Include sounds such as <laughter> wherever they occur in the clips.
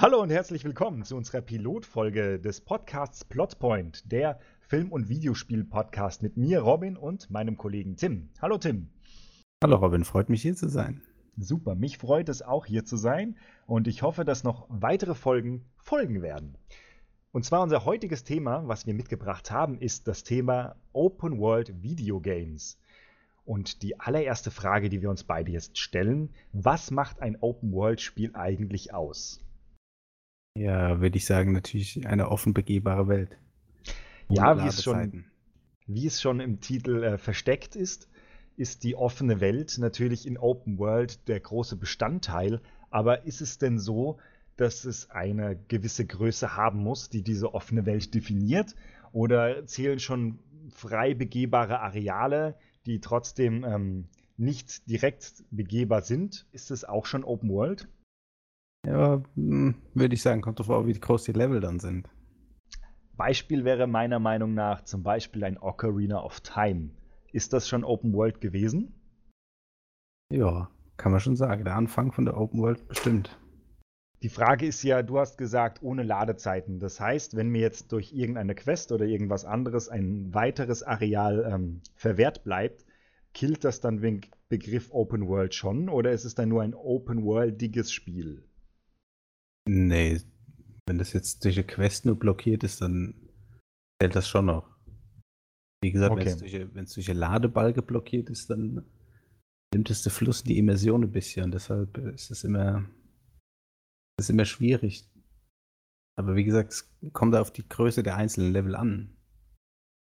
Hallo und herzlich willkommen zu unserer Pilotfolge des Podcasts Plotpoint, der Film- und Videospiel-Podcast mit mir, Robin, und meinem Kollegen Tim. Hallo Tim. Hallo Robin, freut mich hier zu sein. Super, mich freut es auch hier zu sein und ich hoffe, dass noch weitere Folgen folgen werden. Und zwar unser heutiges Thema, was wir mitgebracht haben, ist das Thema Open World Video Games. Und die allererste Frage, die wir uns beide jetzt stellen, was macht ein Open World Spiel eigentlich aus? Ja, würde ich sagen, natürlich eine offen begehbare Welt. Ja, wie es, schon, wie es schon im Titel äh, versteckt ist, ist die offene Welt natürlich in Open World der große Bestandteil. Aber ist es denn so, dass es eine gewisse Größe haben muss, die diese offene Welt definiert? Oder zählen schon frei begehbare Areale, die trotzdem ähm, nicht direkt begehbar sind? Ist es auch schon Open World? Ja, hm, würde ich sagen, kommt drauf an, wie groß die Level dann sind. Beispiel wäre meiner Meinung nach zum Beispiel ein Ocarina of Time. Ist das schon Open World gewesen? Ja, kann man schon sagen. Der Anfang von der Open World bestimmt. Die Frage ist ja, du hast gesagt, ohne Ladezeiten. Das heißt, wenn mir jetzt durch irgendeine Quest oder irgendwas anderes ein weiteres Areal ähm, verwehrt bleibt, killt das dann den Begriff Open World schon oder ist es dann nur ein Open Worldiges Spiel? Nee, wenn das jetzt durch eine Quest nur blockiert ist, dann zählt das schon noch. Wie gesagt, okay. wenn es durch, eine Ladebalge blockiert ist, dann nimmt es der Fluss die Immersion ein bisschen. Deshalb ist es immer, ist immer schwierig. Aber wie gesagt, es kommt auf die Größe der einzelnen Level an.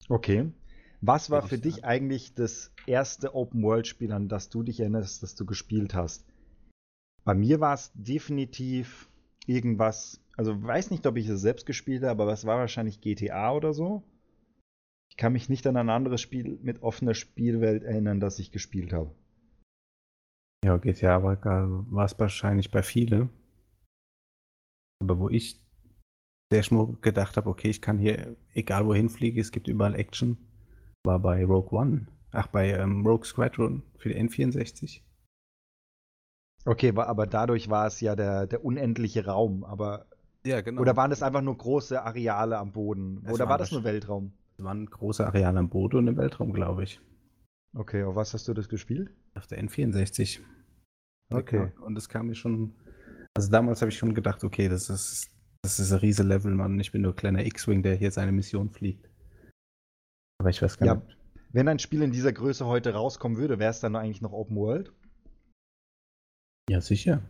Okay. Was war für dich eigentlich das erste Open-World-Spiel, an das du dich erinnerst, das du gespielt hast? Bei mir war es definitiv irgendwas, also weiß nicht, ob ich es selbst gespielt habe, aber es war wahrscheinlich GTA oder so. Ich kann mich nicht an ein anderes Spiel mit offener Spielwelt erinnern, das ich gespielt habe. Ja, GTA war, es wahrscheinlich bei vielen. Aber wo ich sehr schmuck gedacht habe, okay, ich kann hier, egal wohin fliege, es gibt überall Action, war bei Rogue One. Ach, bei ähm, Rogue Squadron für die N64. Okay, aber dadurch war es ja der, der unendliche Raum, aber. Ja, genau. Oder waren das einfach nur große Areale am Boden? Es oder war das nur Weltraum? Es waren große Areale am Boden und im Weltraum, glaube ich. Okay, auf was hast du das gespielt? Auf der N64. Okay. Und es kam mir schon. Also damals habe ich schon gedacht, okay, das ist, das ist ein riese Level, Mann. Ich bin nur ein kleiner X-Wing, der hier seine Mission fliegt. Aber ich weiß gar ja, nicht. Wenn ein Spiel in dieser Größe heute rauskommen würde, wäre es dann eigentlich noch Open World? Ja, sicher.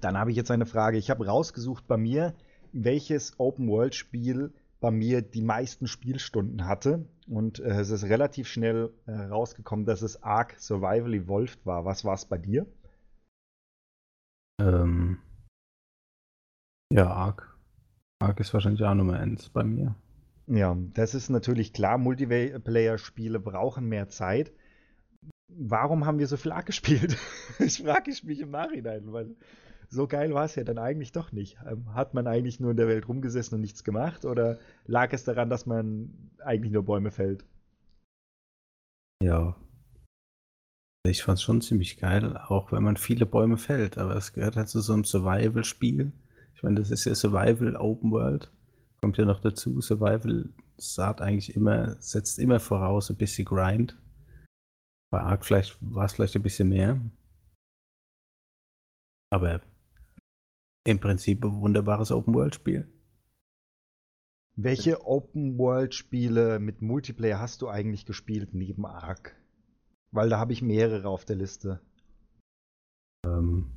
Dann habe ich jetzt eine Frage. Ich habe rausgesucht bei mir, welches Open-World-Spiel bei mir die meisten Spielstunden hatte. Und äh, es ist relativ schnell äh, rausgekommen, dass es Ark Survival Evolved war. Was war es bei dir? Ähm, ja, Ark. Ark ist wahrscheinlich auch Nummer 1 bei mir. Ja, das ist natürlich klar. Multiplayer-Spiele brauchen mehr Zeit warum haben wir so viel Ark gespielt? <laughs> ich frage ich mich im Nachhinein, weil so geil war es ja dann eigentlich doch nicht. Ähm, hat man eigentlich nur in der Welt rumgesessen und nichts gemacht oder lag es daran, dass man eigentlich nur Bäume fällt? Ja. Ich fand es schon ziemlich geil, auch wenn man viele Bäume fällt, aber es gehört halt zu so einem Survival-Spiel. Ich meine, das ist ja Survival Open World. Kommt ja noch dazu, Survival sagt eigentlich immer, setzt immer voraus ein bisschen Grind. Bei Ark vielleicht war es vielleicht ein bisschen mehr. Aber im Prinzip ein wunderbares Open-World-Spiel. Welche Open-World-Spiele mit Multiplayer hast du eigentlich gespielt neben Ark? Weil da habe ich mehrere auf der Liste. Ähm,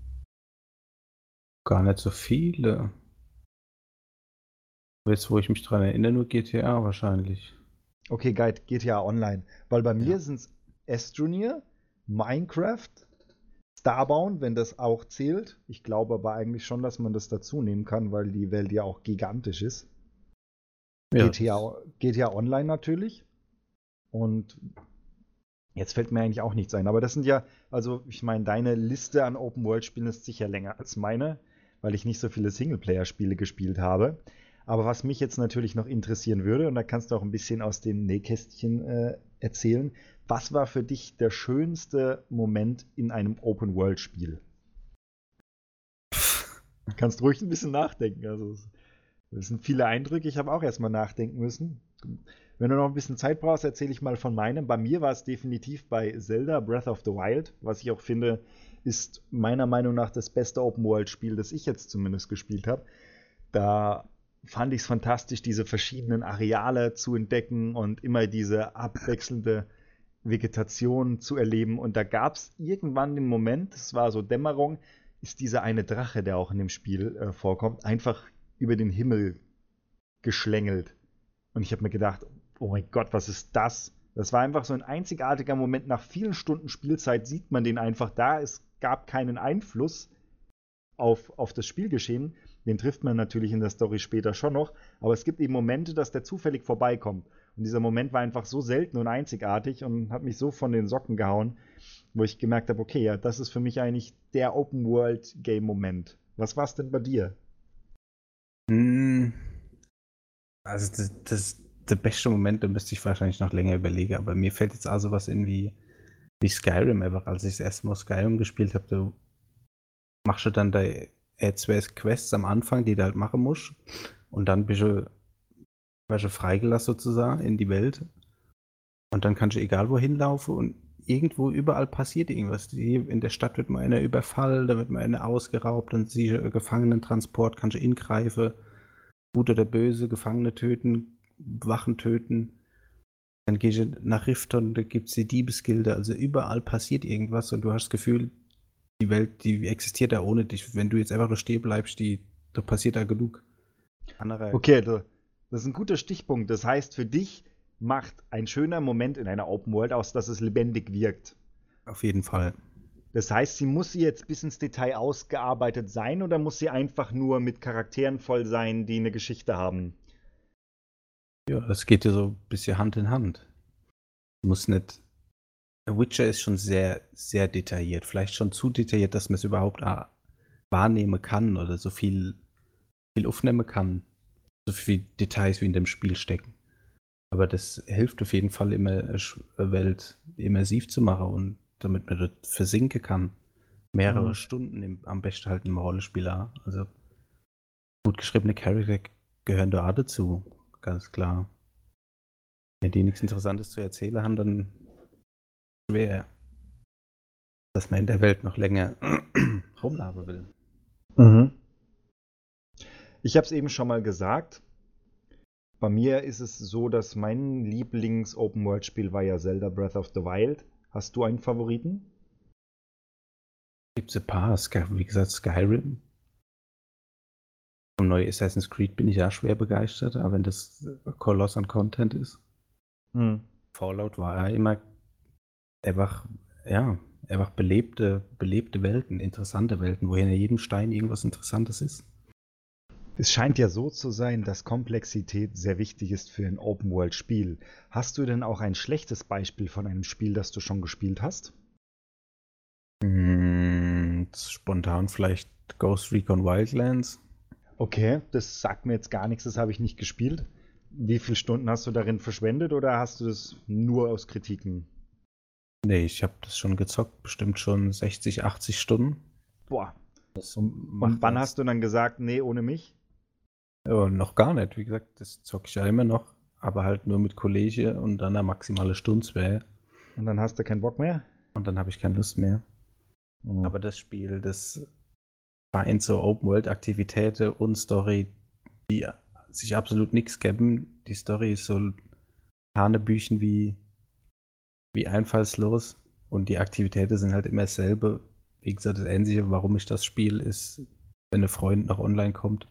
gar nicht so viele. Jetzt, wo ich mich dran erinnere, nur GTA wahrscheinlich. Okay, Guide, GTA Online. Weil bei mir ja. sind es Astroneer, Minecraft, Starbound, wenn das auch zählt. Ich glaube aber eigentlich schon, dass man das dazu nehmen kann, weil die Welt ja auch gigantisch ist. Ja. GTA, GTA Online natürlich. Und jetzt fällt mir eigentlich auch nichts ein. Aber das sind ja, also ich meine, deine Liste an Open-World-Spielen ist sicher länger als meine, weil ich nicht so viele Singleplayer-Spiele gespielt habe. Aber was mich jetzt natürlich noch interessieren würde, und da kannst du auch ein bisschen aus dem Nähkästchen äh, erzählen, was war für dich der schönste Moment in einem Open-World-Spiel? Du kannst ruhig ein bisschen nachdenken. Also, das sind viele Eindrücke. Ich habe auch erstmal nachdenken müssen. Wenn du noch ein bisschen Zeit brauchst, erzähle ich mal von meinem. Bei mir war es definitiv bei Zelda Breath of the Wild, was ich auch finde, ist meiner Meinung nach das beste Open-World-Spiel, das ich jetzt zumindest gespielt habe. Da fand ich es fantastisch, diese verschiedenen Areale zu entdecken und immer diese abwechselnde Vegetation zu erleben. Und da gab es irgendwann den Moment, es war so Dämmerung, ist dieser eine Drache, der auch in dem Spiel äh, vorkommt, einfach über den Himmel geschlängelt. Und ich habe mir gedacht, oh mein Gott, was ist das? Das war einfach so ein einzigartiger Moment. Nach vielen Stunden Spielzeit sieht man den einfach da. Es gab keinen Einfluss auf, auf das Spielgeschehen. Den trifft man natürlich in der Story später schon noch. Aber es gibt eben Momente, dass der zufällig vorbeikommt. Und dieser Moment war einfach so selten und einzigartig und hat mich so von den Socken gehauen, wo ich gemerkt habe, okay, ja, das ist für mich eigentlich der Open-World-Game-Moment. Was war es denn bei dir? Hm. Also das, das, der beste Moment, da müsste ich wahrscheinlich noch länger überlegen, aber mir fällt jetzt also was in wie, wie Skyrim einfach. Als ich das erste Mal Skyrim gespielt habe, du machst du dann da zwei Quests am Anfang, die du halt machen musst und dann bist du, bist du freigelassen sozusagen in die Welt und dann kannst du egal wohin laufen und irgendwo überall passiert irgendwas. In der Stadt wird mal einer überfallen, da wird mal einer ausgeraubt, dann siehst du Gefangenentransport, kannst du ingreifen, gut oder böse, Gefangene töten, Wachen töten. Dann gehst du nach Rifton, da gibt es die Diebesgilde, also überall passiert irgendwas und du hast das Gefühl, die Welt, die existiert da ohne dich. Wenn du jetzt einfach nur stehen bleibst, die, da passiert da genug. Andere okay, das ist ein guter Stichpunkt. Das heißt, für dich macht ein schöner Moment in einer Open World aus, dass es lebendig wirkt. Auf jeden Fall. Das heißt, sie muss sie jetzt bis ins Detail ausgearbeitet sein oder muss sie einfach nur mit Charakteren voll sein, die eine Geschichte haben? Ja, das geht ja so ein bisschen Hand in Hand. Muss nicht. Der Witcher ist schon sehr, sehr detailliert. Vielleicht schon zu detailliert, dass man es überhaupt wahrnehmen kann oder so viel, viel aufnehmen kann. So viele Details wie in dem Spiel stecken. Aber das hilft auf jeden Fall immer, eine Welt immersiv zu machen und damit man dort versinken kann. Mehrere mhm. Stunden im, am besten halt im Rollenspieler. Also gut geschriebene Charakter gehören da auch dazu, ganz klar. Wenn die nichts Interessantes zu erzählen haben, dann schwer, dass man in der Welt noch länger <clears throat> rumlaufen will. Mhm. Ich habe es eben schon mal gesagt, bei mir ist es so, dass mein Lieblings-Open-World-Spiel war ja Zelda Breath of the Wild. Hast du einen Favoriten? Gibt es ein paar. Wie gesagt, Skyrim. Vom neuen Assassin's Creed bin ich ja schwer begeistert, aber wenn das Koloss an Content ist. Hm. Fallout war ja immer einfach, ja, einfach belebte, belebte Welten, interessante Welten, wo in jedem Stein irgendwas Interessantes ist. Es scheint ja so zu sein, dass Komplexität sehr wichtig ist für ein Open-World-Spiel. Hast du denn auch ein schlechtes Beispiel von einem Spiel, das du schon gespielt hast? Hm, spontan vielleicht Ghost Recon Wildlands. Okay, das sagt mir jetzt gar nichts, das habe ich nicht gespielt. Wie viele Stunden hast du darin verschwendet oder hast du das nur aus Kritiken? Nee, ich habe das schon gezockt, bestimmt schon 60, 80 Stunden. Boah. Und wann hast du dann gesagt, nee, ohne mich? Ja, noch gar nicht. Wie gesagt, das zocke ich ja immer noch, aber halt nur mit Kollege und dann eine maximale Stunde Und dann hast du keinen Bock mehr? Und dann habe ich keine Lust mehr. Mhm. Aber das Spiel, das vereint so Open-World-Aktivitäten und Story, die sich absolut nichts geben. Die Story ist so Hanebüchen wie, wie einfallslos und die Aktivitäten sind halt immer dasselbe. Wie gesagt, das Einzige, warum ich das spiele, ist, wenn ein Freund noch online kommt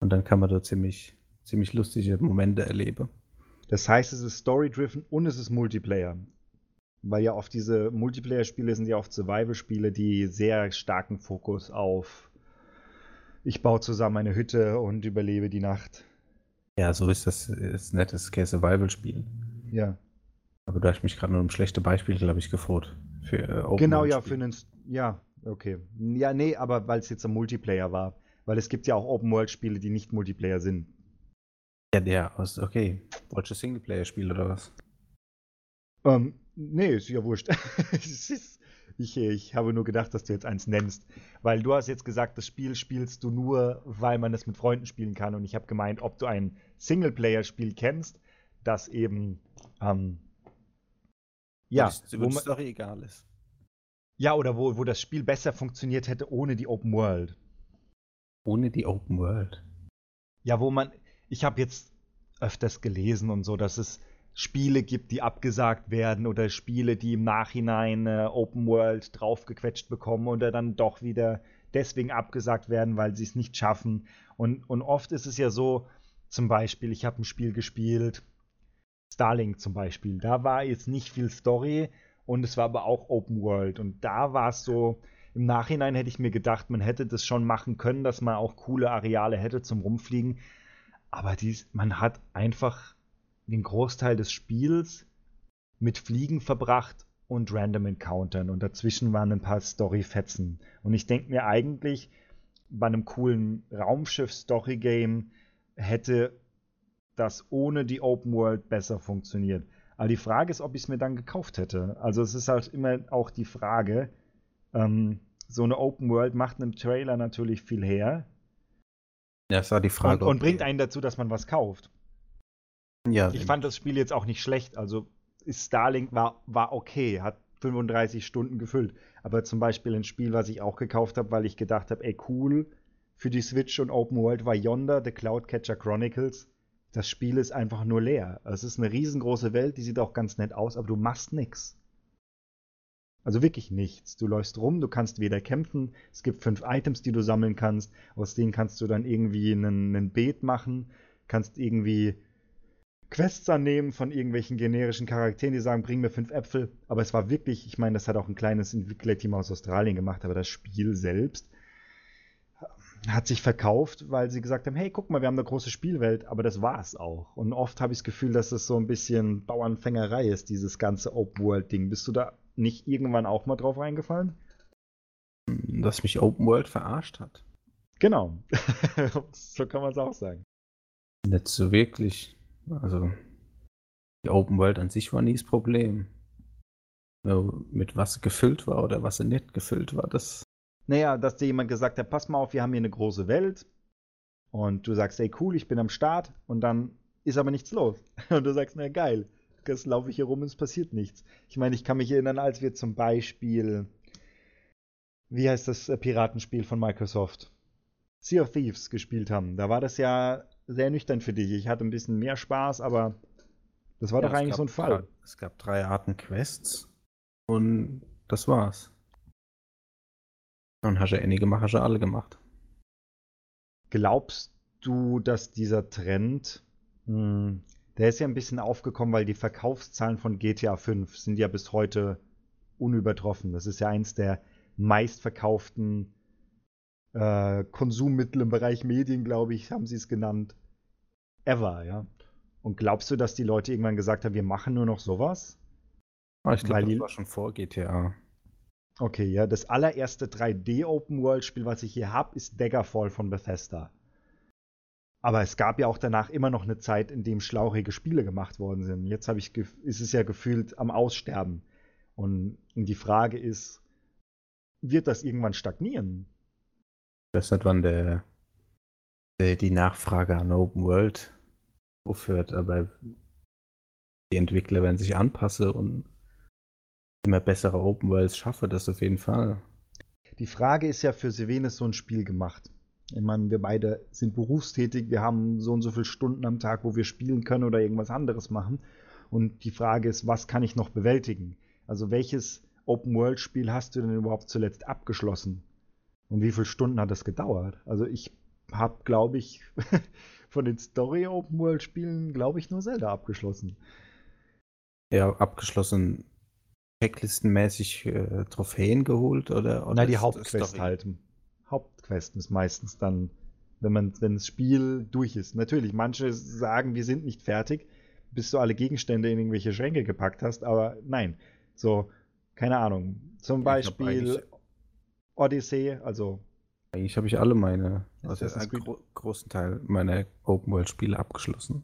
und dann kann man da ziemlich, ziemlich lustige Momente erleben. Das heißt, es ist Story-driven und es ist Multiplayer. Weil ja oft diese Multiplayer-Spiele sind ja oft Survival-Spiele, die sehr starken Fokus auf ich baue zusammen eine Hütte und überlebe die Nacht. Ja, so ist das ist nett, das ist kein Survival-Spiel. Ja. Aber du hast mich gerade nur um schlechte Beispiele, glaube ich, gefroht. Für, äh, genau, ja, für einen. Ja, okay. Ja, nee, aber weil es jetzt ein Multiplayer war. Weil es gibt ja auch Open-World-Spiele, die nicht Multiplayer sind. Ja, der aus, okay. Wolltest Singleplayer-Spiel oder was? Ähm, nee, ist ja wurscht. <laughs> ist, Ich, ich habe nur gedacht, dass du jetzt eins nennst. Weil du hast jetzt gesagt, das Spiel spielst du nur, weil man es mit Freunden spielen kann. Und ich habe gemeint, ob du ein Singleplayer-Spiel kennst, das eben ähm, ja, wo es doch egal ist. Ja, oder wo, wo das Spiel besser funktioniert hätte ohne die Open World. Ohne die Open World. Ja, wo man, ich habe jetzt öfters gelesen und so, dass es Spiele gibt, die abgesagt werden oder Spiele, die im Nachhinein äh, Open World draufgequetscht bekommen oder dann doch wieder deswegen abgesagt werden, weil sie es nicht schaffen. Und, und oft ist es ja so, zum Beispiel, ich habe ein Spiel gespielt, Starlink zum Beispiel, da war jetzt nicht viel Story und es war aber auch Open World. Und da war es so, im Nachhinein hätte ich mir gedacht, man hätte das schon machen können, dass man auch coole Areale hätte zum Rumfliegen. Aber dies, man hat einfach den Großteil des Spiels mit Fliegen verbracht und Random Encountern und dazwischen waren ein paar Story-Fetzen. Und ich denke mir eigentlich, bei einem coolen Raumschiff-Story-Game hätte das ohne die Open World besser funktioniert. Aber die Frage ist, ob ich es mir dann gekauft hätte. Also es ist halt immer auch die Frage, ähm, so eine Open World macht einem Trailer natürlich viel her. Ja, das war die Frage. Und, und bringt einen dazu, dass man was kauft. Ja. Ich fand das Spiel jetzt auch nicht schlecht. Also Starlink war, war okay, hat 35 Stunden gefüllt. Aber zum Beispiel ein Spiel, was ich auch gekauft habe, weil ich gedacht habe, ey cool, für die Switch und Open World war Yonder, The Cloudcatcher Chronicles. Das Spiel ist einfach nur leer. Es ist eine riesengroße Welt, die sieht auch ganz nett aus, aber du machst nichts. Also wirklich nichts. Du läufst rum, du kannst weder kämpfen, es gibt fünf Items, die du sammeln kannst, aus denen kannst du dann irgendwie einen, einen Beet machen, kannst irgendwie Quests annehmen von irgendwelchen generischen Charakteren, die sagen, bring mir fünf Äpfel. Aber es war wirklich, ich meine, das hat auch ein kleines Entwicklerteam aus Australien gemacht, aber das Spiel selbst hat sich verkauft, weil sie gesagt haben, hey, guck mal, wir haben eine große Spielwelt, aber das war es auch. Und oft habe ich das Gefühl, dass es so ein bisschen Bauernfängerei ist, dieses ganze Open-World-Ding. Bist du da nicht irgendwann auch mal drauf reingefallen? Dass mich Open World verarscht hat. Genau. <laughs> so kann man es auch sagen. Nicht so wirklich. Also, die Open World an sich war nie das Problem. Nur mit was sie gefüllt war oder was sie nicht gefüllt war, das. Naja, dass dir jemand gesagt hat, pass mal auf, wir haben hier eine große Welt. Und du sagst, ey cool, ich bin am Start. Und dann ist aber nichts los. <laughs> Und du sagst, na geil, jetzt laufe ich hier rum und es passiert nichts. Ich meine, ich kann mich erinnern, als wir zum Beispiel, wie heißt das äh, Piratenspiel von Microsoft? Sea of Thieves gespielt haben. Da war das ja sehr nüchtern für dich. Ich hatte ein bisschen mehr Spaß, aber das war ja, doch eigentlich so ein Fall. Es gab drei Arten Quests und das war's. Und hast du ja einige gemacht, hast du alle gemacht. Glaubst du, dass dieser Trend mh, hm, der ist ja ein bisschen aufgekommen, weil die Verkaufszahlen von GTA 5 sind ja bis heute unübertroffen. Das ist ja eins der meistverkauften äh, Konsummittel im Bereich Medien, glaube ich, haben sie es genannt. Ever, ja. Und glaubst du, dass die Leute irgendwann gesagt haben, wir machen nur noch sowas? Ah, ich glaube, das war schon vor GTA. Okay, ja. Das allererste 3D-Open-World-Spiel, was ich hier habe, ist Daggerfall von Bethesda. Aber es gab ja auch danach immer noch eine Zeit, in dem schlauchige Spiele gemacht worden sind. Jetzt ich ist es ja gefühlt am Aussterben. Und, und die Frage ist, wird das irgendwann stagnieren? Das hat wann der, der, die Nachfrage an Open World aufhört, aber die Entwickler werden sich anpassen und immer bessere Open Worlds schaffen, das auf jeden Fall. Die Frage ist ja, für wen ist so ein Spiel gemacht? Ich meine, wir beide sind berufstätig, wir haben so und so viele Stunden am Tag, wo wir spielen können oder irgendwas anderes machen. Und die Frage ist, was kann ich noch bewältigen? Also welches Open-World-Spiel hast du denn überhaupt zuletzt abgeschlossen? Und wie viele Stunden hat das gedauert? Also ich habe, glaube ich, <laughs> von den Story-Open-World-Spielen, glaube ich, nur Zelda abgeschlossen. Ja, abgeschlossen checklistenmäßig äh, Trophäen geholt oder? oder Na, die Hauptquest halt. Hauptquesten ist meistens dann, wenn man, wenn das Spiel durch ist. Natürlich, manche sagen, wir sind nicht fertig, bis du alle Gegenstände in irgendwelche Schränke gepackt hast, aber nein. So, keine Ahnung. Zum Beispiel Odyssey, also. Eigentlich habe ich alle meine, also einen gro großen Teil meiner Open World Spiele abgeschlossen.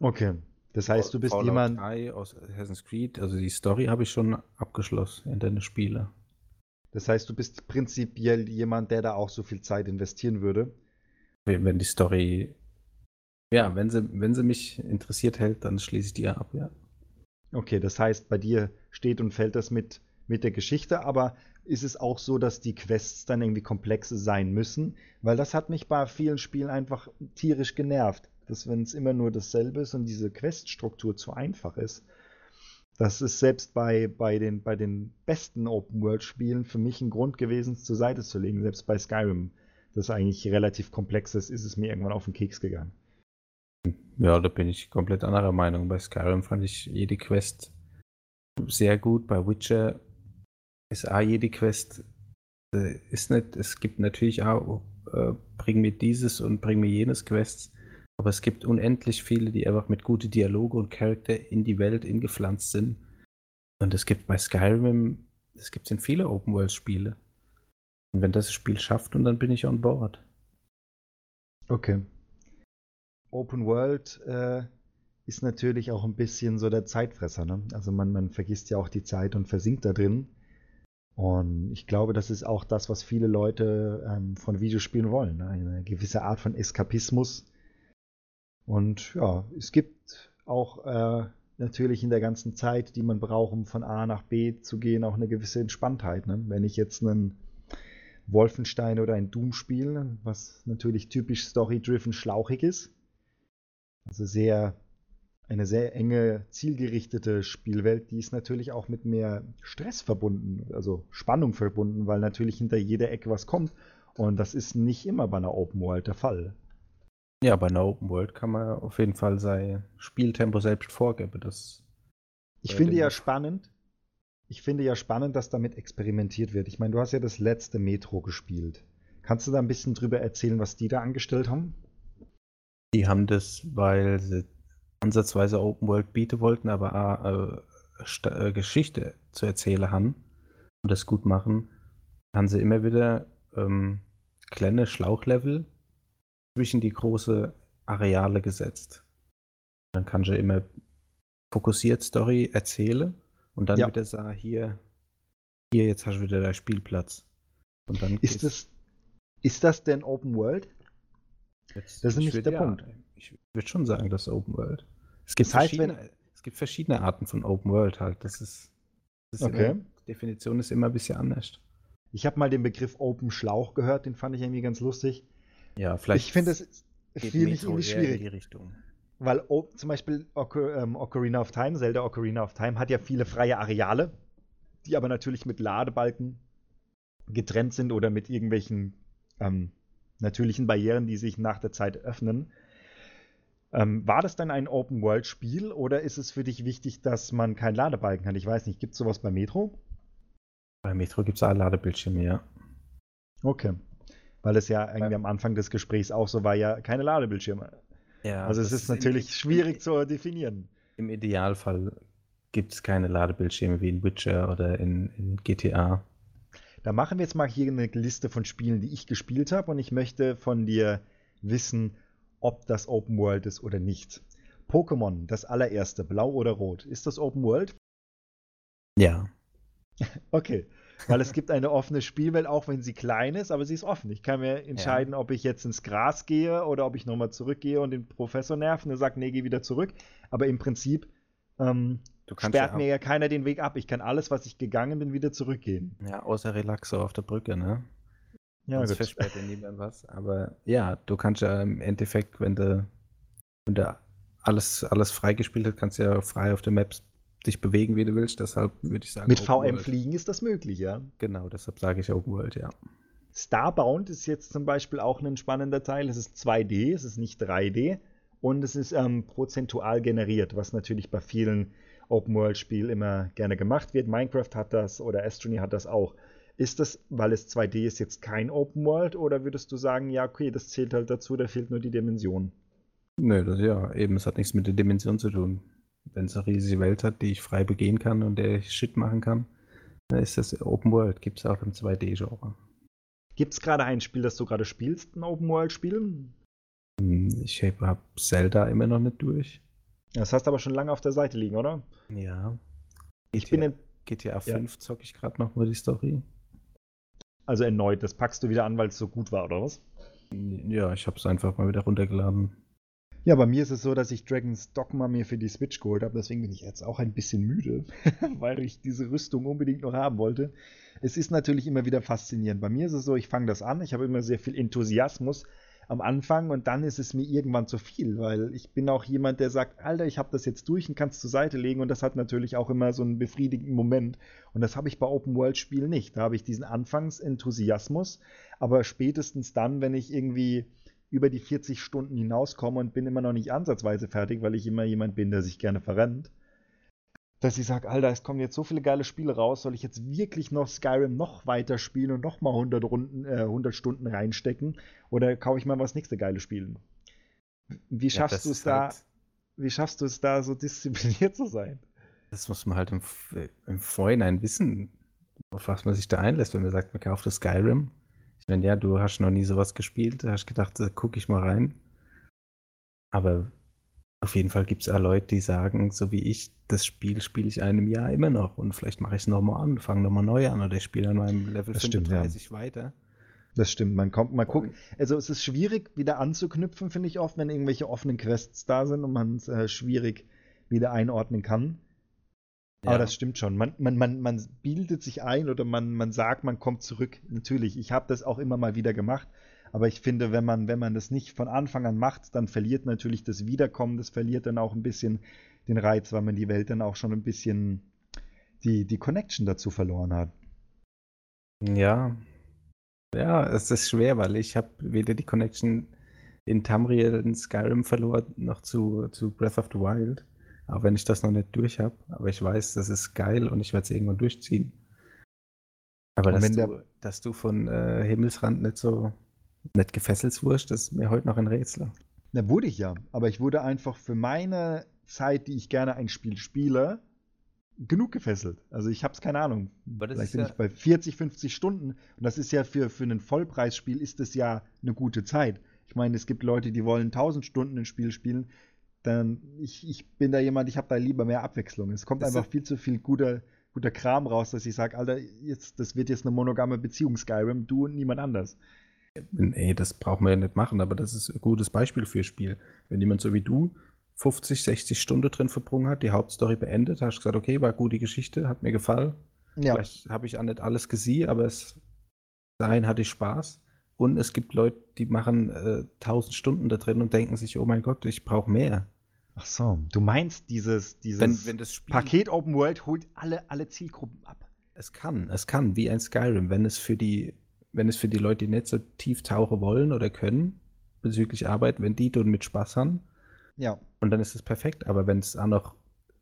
Okay. Das heißt, du bist Fallout jemand. 3 aus Assassin's Creed, also die Story habe ich schon abgeschlossen in deine Spiele. Das heißt, du bist prinzipiell jemand, der da auch so viel Zeit investieren würde. Wenn die Story, ja, wenn sie, wenn sie mich interessiert hält, dann schließe ich die ab, ja. Okay, das heißt, bei dir steht und fällt das mit, mit der Geschichte, aber ist es auch so, dass die Quests dann irgendwie komplex sein müssen? Weil das hat mich bei vielen Spielen einfach tierisch genervt, dass wenn es immer nur dasselbe ist und diese Queststruktur zu einfach ist. Das ist selbst bei, bei, den, bei den besten Open-World-Spielen für mich ein Grund gewesen, es zur Seite zu legen. Selbst bei Skyrim, das eigentlich relativ komplex ist, ist es mir irgendwann auf den Keks gegangen. Ja, da bin ich komplett anderer Meinung. Bei Skyrim fand ich jede Quest sehr gut. Bei Witcher ist auch jede Quest äh, ist nicht, es gibt natürlich auch äh, bring mir dieses und bring mir jenes Quests, aber es gibt unendlich viele, die einfach mit guten Dialoge und Charakter in die Welt ingepflanzt sind. Und es gibt bei Skyrim, es gibt in viele Open-World-Spiele. Und wenn das Spiel schafft, und dann bin ich on board. Okay. Open World äh, ist natürlich auch ein bisschen so der Zeitfresser. Ne? Also man, man vergisst ja auch die Zeit und versinkt da drin. Und ich glaube, das ist auch das, was viele Leute ähm, von Videospielen wollen. Ne? Eine gewisse Art von Eskapismus. Und ja, es gibt auch äh, natürlich in der ganzen Zeit, die man braucht, um von A nach B zu gehen, auch eine gewisse Entspanntheit. Ne? Wenn ich jetzt einen Wolfenstein oder ein Doom spiele, was natürlich typisch story-driven schlauchig ist, also sehr eine sehr enge, zielgerichtete Spielwelt, die ist natürlich auch mit mehr Stress verbunden, also Spannung verbunden, weil natürlich hinter jeder Ecke was kommt. Und das ist nicht immer bei einer Open World der Fall. Ja, bei einer Open World kann man auf jeden Fall sein Spieltempo selbst vorgeben. Das ich finde ja spannend, ich finde ja spannend, dass damit experimentiert wird. Ich meine, du hast ja das letzte Metro gespielt. Kannst du da ein bisschen drüber erzählen, was die da angestellt haben? Die haben das, weil sie ansatzweise Open World bieten wollten, aber auch äh, äh, Geschichte zu erzählen haben und das gut machen, haben sie immer wieder ähm, kleine Schlauchlevel zwischen die großen Areale gesetzt. Dann kann ich immer fokussiert Story erzählen und dann ja. wieder sagen, hier, hier, jetzt hast du wieder deinen Spielplatz. Und dann ist das, ist das denn Open World? Jetzt, das ist nicht der ja, Punkt. Ich würde schon sagen, das ist Open World. Es gibt, das heißt, verschiedene, wenn... es gibt verschiedene Arten von Open World halt. Das ist, das ist okay. Immer, die Definition ist immer ein bisschen anders. Ich habe mal den Begriff Open Schlauch gehört, den fand ich irgendwie ganz lustig. Ja, vielleicht. Ich finde es viel nicht irgendwie schwierig. In die Richtung. Weil oh, zum Beispiel Ocar ähm, Ocarina of Time, Zelda Ocarina of Time, hat ja viele freie Areale, die aber natürlich mit Ladebalken getrennt sind oder mit irgendwelchen ähm, natürlichen Barrieren, die sich nach der Zeit öffnen. Ähm, war das dann ein Open-World-Spiel oder ist es für dich wichtig, dass man keinen Ladebalken hat? Ich weiß nicht, gibt es sowas bei Metro? Bei Metro gibt es Ladebildschirme, ja. Okay. Weil es ja irgendwie ja. am Anfang des Gesprächs auch so war, ja keine Ladebildschirme. Ja, also es ist, natürlich schwierig zu definieren. Im Idealfall gibt es keine Ladebildschirme wie in Witcher oder in, in GTA. Da machen wir jetzt mal hier eine Liste von Spielen, die ich gespielt habe und ich möchte von dir wissen, ob das Open World ist oder nicht. Pokémon, das allererste, blau oder rot, ist das Open World? Ja. <laughs> Okay, weil es <laughs> gibt eine offene Spielwelt, auch wenn sie klein ist, aber sie ist offen. Ich kann mir entscheiden, ja. ob ich jetzt ins Gras gehe oder ob ich nochmal zurückgehe und den Professor nerven. Er sagt, nee, geh wieder zurück. Aber im Prinzip ähm, sperrt ja mir ja keiner den Weg ab. Ich kann alles, was ich gegangen bin, wieder zurückgehen. Ja, außer Relaxo auf der Brücke, ne? Ja, Sonst versperrt dir niemand was. Aber ja, du kannst ja im Endeffekt, wenn du, wenn du alles, alles freigespielt hast, kannst du ja frei auf der Maps dich bewegen, wie du willst. Deshalb würde ich sagen. Mit VM World. fliegen ist das möglich, ja. Genau, deshalb sage ich Open World, ja. Starbound ist jetzt zum Beispiel auch ein spannender Teil. Es ist 2D, es ist nicht 3D und es ist ähm, prozentual generiert, was natürlich bei vielen Open-World-Spielen immer gerne gemacht wird. Minecraft hat das oder Astronomy hat das auch. Ist das, weil es 2D ist, jetzt kein Open World oder würdest du sagen, ja, okay, das zählt halt dazu, da fehlt nur die Dimension? Nö, das ja, eben, es hat nichts mit der Dimension zu tun. Wenn es eine riesige Welt hat, die ich frei begehen kann und der ich Shit machen kann, dann ist das Open World. Gibt es auch im 2D-Genre. Gibt es gerade ein Spiel, das du gerade spielst, ein Open World-Spiel? Hm, ich habe Zelda immer noch nicht durch. Das hast du aber schon lange auf der Seite liegen, oder? Ja. Ich bin in GTA 5 ja. zocke ich gerade noch mal die Story. Also erneut, das packst du wieder an, weil es so gut war, oder was? Ja, ich habe es einfach mal wieder runtergeladen. Ja, bei mir ist es so, dass ich Dragon's Dogma mir für die Switch geholt habe. Deswegen bin ich jetzt auch ein bisschen müde, <laughs> weil ich diese Rüstung unbedingt noch haben wollte. Es ist natürlich immer wieder faszinierend. Bei mir ist es so, ich fange das an, ich habe immer sehr viel Enthusiasmus am Anfang und dann ist es mir irgendwann zu viel, weil ich bin auch jemand, der sagt, Alter, ich habe das jetzt durch und kann es zur Seite legen und das hat natürlich auch immer so einen befriedigenden Moment und das habe ich bei Open World Spielen nicht. Da habe ich diesen Anfangsenthusiasmus, aber spätestens dann, wenn ich irgendwie über die 40 Stunden hinauskomme und bin immer noch nicht ansatzweise fertig, weil ich immer jemand bin, der sich gerne verrennt. Dass ich sage, Alter, es kommen jetzt so viele geile Spiele raus, soll ich jetzt wirklich noch Skyrim noch weiter spielen und noch mal 100, Runden, äh, 100 Stunden reinstecken? Oder kaufe ich mal was nächste geile spielen? Wie schaffst ja, du es da, halt wie schaffst du es da, so diszipliniert zu sein? Das muss man halt im, im Vorhinein wissen, auf was man sich da einlässt, wenn man sagt, man kauft das Skyrim meine, ja, du hast noch nie sowas gespielt, hast gedacht, da gucke ich mal rein. Aber auf jeden Fall gibt es auch Leute, die sagen, so wie ich, das Spiel spiele ich einem Jahr immer noch und vielleicht mache ich es nochmal an, fange nochmal neu an oder ich spiele an meinem Level das 35 stimmt, ja. weiter. Das stimmt, man kommt mal gucken. Also es ist schwierig, wieder anzuknüpfen, finde ich oft, wenn irgendwelche offenen Quests da sind und man es äh, schwierig wieder einordnen kann. Ja. Aber das stimmt schon. Man, man, man, man bildet sich ein oder man, man sagt, man kommt zurück. Natürlich, ich habe das auch immer mal wieder gemacht. Aber ich finde, wenn man, wenn man das nicht von Anfang an macht, dann verliert natürlich das Wiederkommen, das verliert dann auch ein bisschen den Reiz, weil man die Welt dann auch schon ein bisschen die, die Connection dazu verloren hat. Ja. Ja, es ist schwer, weil ich habe weder die Connection in Tamriel in Skyrim verloren, noch zu, zu Breath of the Wild. Auch wenn ich das noch nicht durch habe. Aber ich weiß, das ist geil und ich werde es irgendwann durchziehen. Aber dass du, dass du, von äh, Himmelsrand nicht so nicht gefesselt wurdest, das ist mir heute noch ein Rätsel. Na, wurde ich ja. Aber ich wurde einfach für meine Zeit, die ich gerne ein Spiel spiele, genug gefesselt. Also ich habe es keine Ahnung. Vielleicht bin ja ich bei 40, 50 Stunden. Und das ist ja für, für ein Vollpreisspiel ist das ja eine gute Zeit. Ich meine, es gibt Leute, die wollen 1000 Stunden ein Spiel spielen dann ich, ich bin da jemand, ich habe da lieber mehr Abwechslung. Es kommt das einfach viel zu viel guter, guter Kram raus, dass ich sage, Alter, jetzt, das wird jetzt eine monogame Beziehung Skyrim, du und niemand anders. Nee, das braucht man ja nicht machen, aber das ist ein gutes Beispiel für Spiel. Wenn jemand so wie du 50, 60 Stunden drin verbrungen hat, die Hauptstory beendet, hast du gesagt, okay, war gute Geschichte, hat mir gefallen. Ja. Vielleicht habe ich auch nicht alles gesehen, aber es, dahin hatte ich Spaß. Und es gibt Leute, die machen äh, 1000 Stunden da drin und denken sich, oh mein Gott, ich brauche mehr. Ach so, du meinst, dieses, dieses wenn, wenn das Spiel, Paket Open World holt alle, alle Zielgruppen ab. Es kann, es kann, wie ein Skyrim, wenn es für die, wenn es für die Leute, die nicht so tief tauchen wollen oder können, bezüglich Arbeit, wenn die dort mit Spaß haben. Ja. Und dann ist es perfekt. Aber wenn es auch noch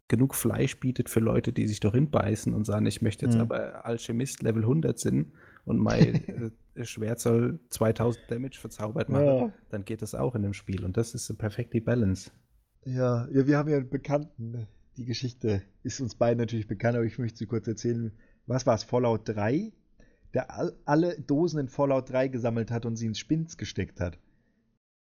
genug Fleisch bietet für Leute, die sich doch hinbeißen und sagen, ich möchte jetzt mhm. aber Alchemist Level 100 sind und mein <laughs> äh, Schwert soll 2000 Damage verzaubert machen, ja. dann geht das auch in dem Spiel. Und das ist so perfekt die Balance. Ja, ja, wir haben ja einen Bekannten. Die Geschichte ist uns beiden natürlich bekannt, aber ich möchte sie kurz erzählen. Was war es? Fallout 3? Der all, alle Dosen in Fallout 3 gesammelt hat und sie ins Spins gesteckt hat.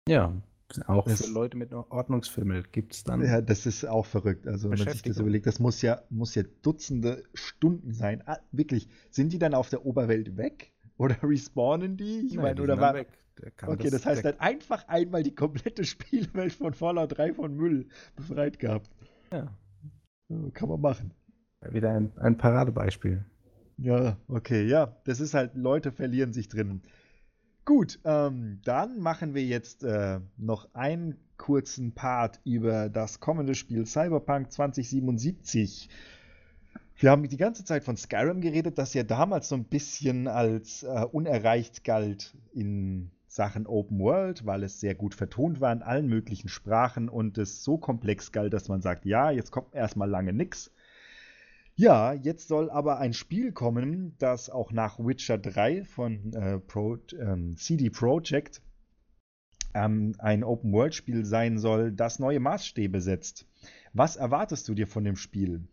Ja, auch das, für Leute mit Ordnungsfimmel gibt es dann. Ja, das ist auch verrückt. Also, wenn man sich das überlegt, das muss ja, muss ja Dutzende Stunden sein. Ah, wirklich, sind die dann auf der Oberwelt weg? Oder <laughs> respawnen die? Ich meine, oder war. Weg okay, das, das heißt, er hat einfach einmal die komplette <laughs> Spielwelt von Fallout 3 von Müll befreit gehabt. Ja. Kann man machen. Wieder ein, ein Paradebeispiel. Ja, okay, ja. Das ist halt, Leute verlieren sich drinnen. Gut, ähm, dann machen wir jetzt äh, noch einen kurzen Part über das kommende Spiel Cyberpunk 2077. Wir haben die ganze Zeit von Skyrim geredet, das ja damals so ein bisschen als äh, unerreicht galt in Sachen Open World, weil es sehr gut vertont war in allen möglichen Sprachen und es so komplex galt, dass man sagt, ja, jetzt kommt erstmal lange nichts. Ja, jetzt soll aber ein Spiel kommen, das auch nach Witcher 3 von äh, Pro, ähm, CD Projekt ähm, ein Open-World-Spiel sein soll, das neue Maßstäbe setzt. Was erwartest du dir von dem Spiel?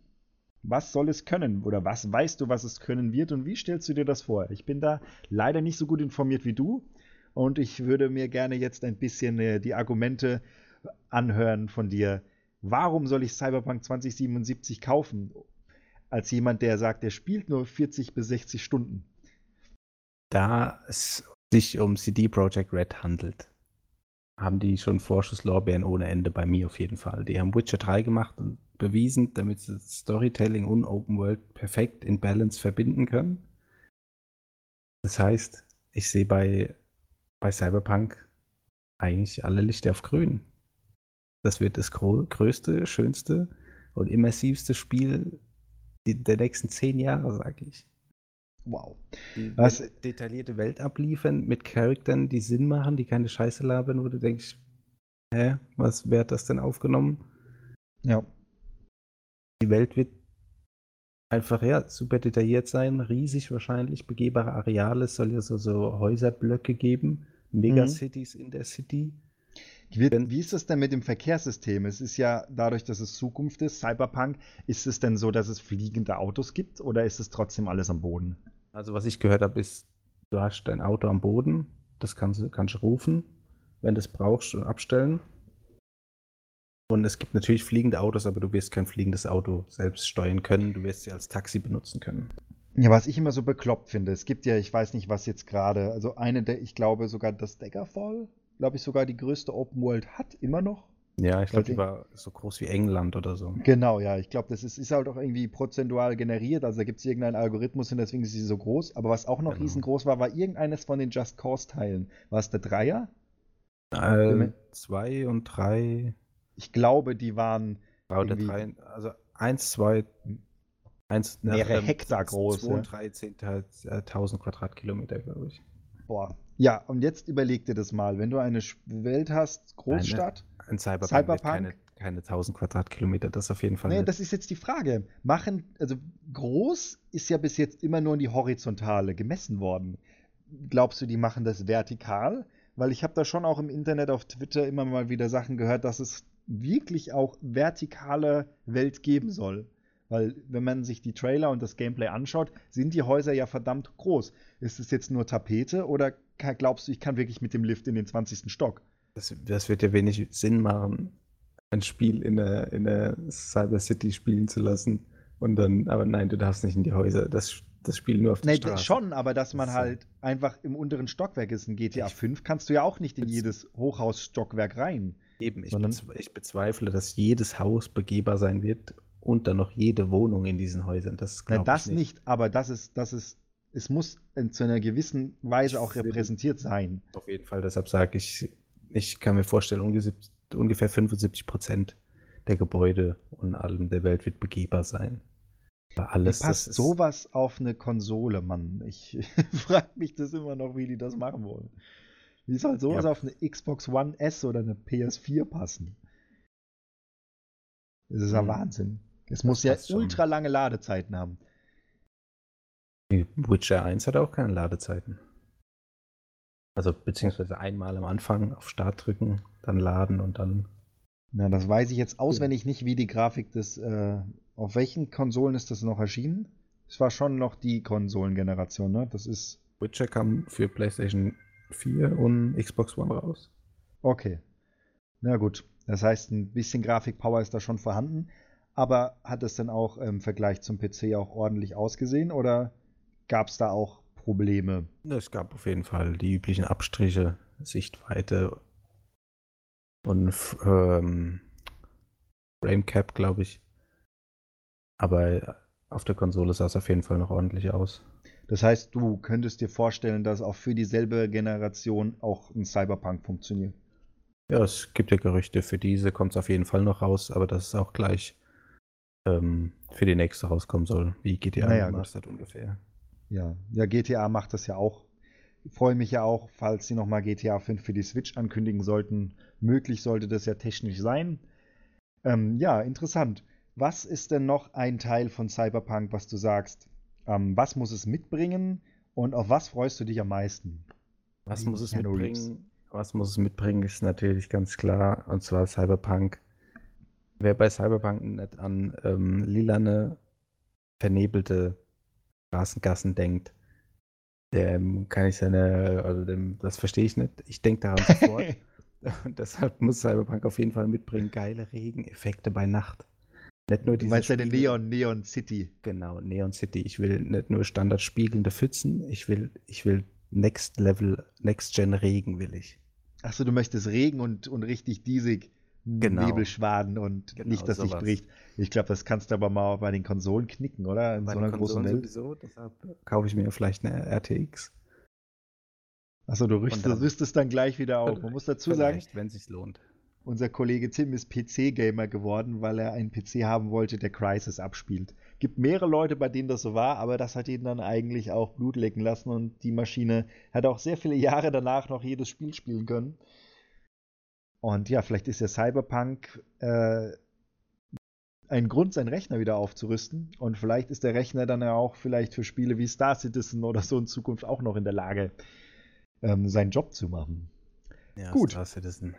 Was soll es können? Oder was weißt du, was es können wird? Und wie stellst du dir das vor? Ich bin da leider nicht so gut informiert wie du. Und ich würde mir gerne jetzt ein bisschen äh, die Argumente anhören von dir. Warum soll ich Cyberpunk 2077 kaufen? Als jemand, der sagt, der spielt nur 40 bis 60 Stunden. Da es sich um CD Projekt Red handelt, haben die schon Vorschusslorbeeren ohne Ende bei mir auf jeden Fall. Die haben Witcher 3 gemacht und bewiesen, damit sie Storytelling und Open World perfekt in Balance verbinden können. Das heißt, ich sehe bei, bei Cyberpunk eigentlich alle Lichter auf grün. Das wird das größte, schönste und immersivste Spiel der nächsten zehn Jahre, sage ich. Wow. Die Was? detaillierte Welt abliefern mit Charakteren, die Sinn machen, die keine Scheiße labern, wo du denkst, hä, was, wer hat das denn aufgenommen? Ja. Die Welt wird einfach, ja, super detailliert sein, riesig wahrscheinlich, begehbare Areale, es soll ja so, so Häuserblöcke geben, Megacities mhm. in der City. Wie, ist das denn mit dem Verkehrssystem? Es ist ja dadurch, dass es Zukunft ist, Cyberpunk, ist es denn so, dass es fliegende Autos gibt oder ist es trotzdem alles am Boden? Also was ich gehört habe, ist, du hast dein Auto am Boden, das kannst, kannst du rufen, wenn du es brauchst und abstellen. Und es gibt natürlich fliegende Autos, aber du wirst kein fliegendes Auto selbst steuern können, du wirst sie als Taxi benutzen können. Ja, was ich immer so bekloppt finde, es gibt ja, ich weiß nicht, was jetzt gerade, also eine der, ich glaube sogar das Daggerfall glaube ich, sogar die größte Open World hat, immer noch. Ja, ich glaube, die war so groß wie England oder so. Genau, ja. Ich glaube, das ist, ist halt auch irgendwie prozentual generiert. Also da gibt es irgendeinen Algorithmus und deswegen ist sie so groß. Aber was auch noch genau. riesengroß war, war irgendeines von den Just Cause-Teilen. War es der Dreier? Äh, zwei und drei. Ich glaube, die waren. War der drei, also eins, zwei, eins, mehrere Hektar groß. Zwei und drei, 10.000 Quadratkilometer, glaube ich. Boah. Ja, und jetzt überleg dir das mal. Wenn du eine Welt hast, Großstadt, ein Cyberpunk, Cyberpunk keine, keine 1000 Quadratkilometer, das auf jeden Fall. Nee, das ist jetzt die Frage. Machen, also groß ist ja bis jetzt immer nur in die Horizontale gemessen worden. Glaubst du, die machen das vertikal? Weil ich habe da schon auch im Internet auf Twitter immer mal wieder Sachen gehört, dass es wirklich auch vertikale Welt geben soll. Weil wenn man sich die Trailer und das Gameplay anschaut, sind die Häuser ja verdammt groß. Ist es jetzt nur Tapete oder glaubst du, ich kann wirklich mit dem Lift in den 20. Stock? Das, das wird ja wenig Sinn machen, ein Spiel in der, in der Cyber City spielen zu lassen. Und dann, aber nein, du darfst nicht in die Häuser. Das, das Spiel nur auf der nee, Straße. schon, aber dass man halt einfach im unteren Stockwerk ist. In GTA ich 5 kannst du ja auch nicht in jedes Hochhausstockwerk rein. Eben, ich, ich bezweifle, dass jedes Haus begehbar sein wird und dann noch jede Wohnung in diesen Häusern. Das, Na, das nicht. nicht. aber das ist, das ist, es muss in, zu einer gewissen Weise auch repräsentiert sein. Auf jeden Fall, deshalb sage ich, ich kann mir vorstellen, ungefähr 75 Prozent der Gebäude und allem der Welt wird begehbar sein. Aber alles, wie passt sowas auf eine Konsole, Mann? Ich <laughs> frage mich das immer noch, wie die das machen wollen. Wie soll sowas ja. auf eine Xbox One S oder eine PS4 passen? Das ist ja hm. Wahnsinn. Es muss ja ultra lange Ladezeiten haben. Witcher 1 hat auch keine Ladezeiten. Also beziehungsweise einmal am Anfang auf Start drücken, dann laden und dann. Na, das weiß ich jetzt auswendig nicht, wie die Grafik des. Äh, auf welchen Konsolen ist das noch erschienen? Es war schon noch die Konsolengeneration, ne? Das ist. Witcher kam für PlayStation 4 und Xbox One raus. Okay. Na gut. Das heißt, ein bisschen Grafikpower ist da schon vorhanden. Aber hat es denn auch im Vergleich zum PC auch ordentlich ausgesehen oder gab es da auch Probleme? Es gab auf jeden Fall die üblichen Abstriche, Sichtweite und ähm, Framecap, glaube ich. Aber auf der Konsole sah es auf jeden Fall noch ordentlich aus. Das heißt, du könntest dir vorstellen, dass auch für dieselbe Generation auch ein Cyberpunk funktioniert? Ja, es gibt ja Gerüchte, für diese kommt es auf jeden Fall noch raus, aber das ist auch gleich ähm, für die nächste rauskommen soll, wie GTA naja, Remastered ungefähr. Ja, ja, GTA macht das ja auch. Ich freue mich ja auch, falls sie nochmal GTA 5 für die Switch ankündigen sollten. Möglich sollte das ja technisch sein. Ähm, ja, interessant. Was ist denn noch ein Teil von Cyberpunk, was du sagst? Ähm, was muss es mitbringen und auf was freust du dich am meisten? Was muss es mitbringen? Was muss es mitbringen, ist natürlich ganz klar, und zwar Cyberpunk Wer bei Cyberpunk nicht an ähm, lilane, vernebelte Straßengassen denkt, dem kann ich seine, also dem, das verstehe ich nicht. Ich denke daran <laughs> sofort. Und deshalb muss Cyberpunk auf jeden Fall mitbringen, geile Regeneffekte bei Nacht. Nicht nur diese du meinst den Neon, Neon City. Genau, Neon City. Ich will nicht nur standard spiegelnde Pfützen, ich will, ich will Next Level, Next Gen Regen will ich. Achso, du möchtest Regen und, und richtig diesig genau. Nebelschwaden und genau, nicht, dass sich bricht. Ich glaube, das kannst du aber mal bei den Konsolen knicken, oder? In bei so einer großen Welt. sowieso, deshalb kaufe ich mir vielleicht eine RTX. Achso, du rüstest, rüstest dann gleich wieder auf. Man muss dazu sagen, wenn es sich lohnt. Unser Kollege Tim ist PC-Gamer geworden, weil er einen PC haben wollte, der Crisis abspielt. Gibt mehrere Leute, bei denen das so war, aber das hat ihn dann eigentlich auch Blut lecken lassen und die Maschine hat auch sehr viele Jahre danach noch jedes Spiel spielen können. Und ja, vielleicht ist der Cyberpunk äh, ein Grund, seinen Rechner wieder aufzurüsten. Und vielleicht ist der Rechner dann ja auch vielleicht für Spiele wie Star Citizen oder so in Zukunft auch noch in der Lage, ähm, seinen Job zu machen. Ja, Gut. Star Citizen.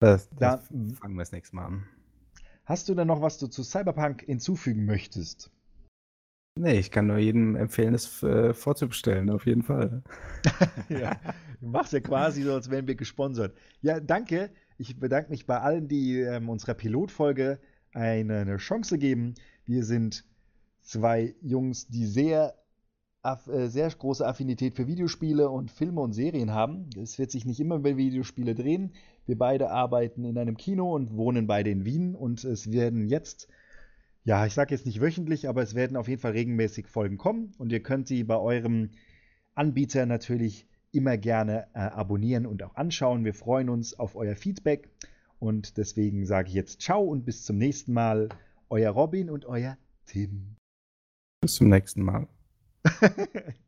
Das, das dann, fangen wir das nächste Mal an. Hast du denn noch was du zu Cyberpunk hinzufügen möchtest? Nee, ich kann nur jedem empfehlen, es äh, vorzubestellen, auf jeden Fall. <laughs> ja, du machst ja quasi so, als wären wir gesponsert. Ja, danke. Ich bedanke mich bei allen, die ähm, unserer Pilotfolge eine, eine Chance geben. Wir sind zwei Jungs, die sehr äh, sehr große Affinität für Videospiele und Filme und Serien haben. Es wird sich nicht immer über Videospiele drehen. Wir beide arbeiten in einem Kino und wohnen beide in Wien und es werden jetzt, ja, ich sage jetzt nicht wöchentlich, aber es werden auf jeden Fall regelmäßig Folgen kommen und ihr könnt sie bei eurem Anbieter natürlich immer gerne äh, abonnieren und auch anschauen. Wir freuen uns auf euer Feedback und deswegen sage ich jetzt ciao und bis zum nächsten Mal. Euer Robin und euer Tim. Bis zum nächsten Mal. <laughs>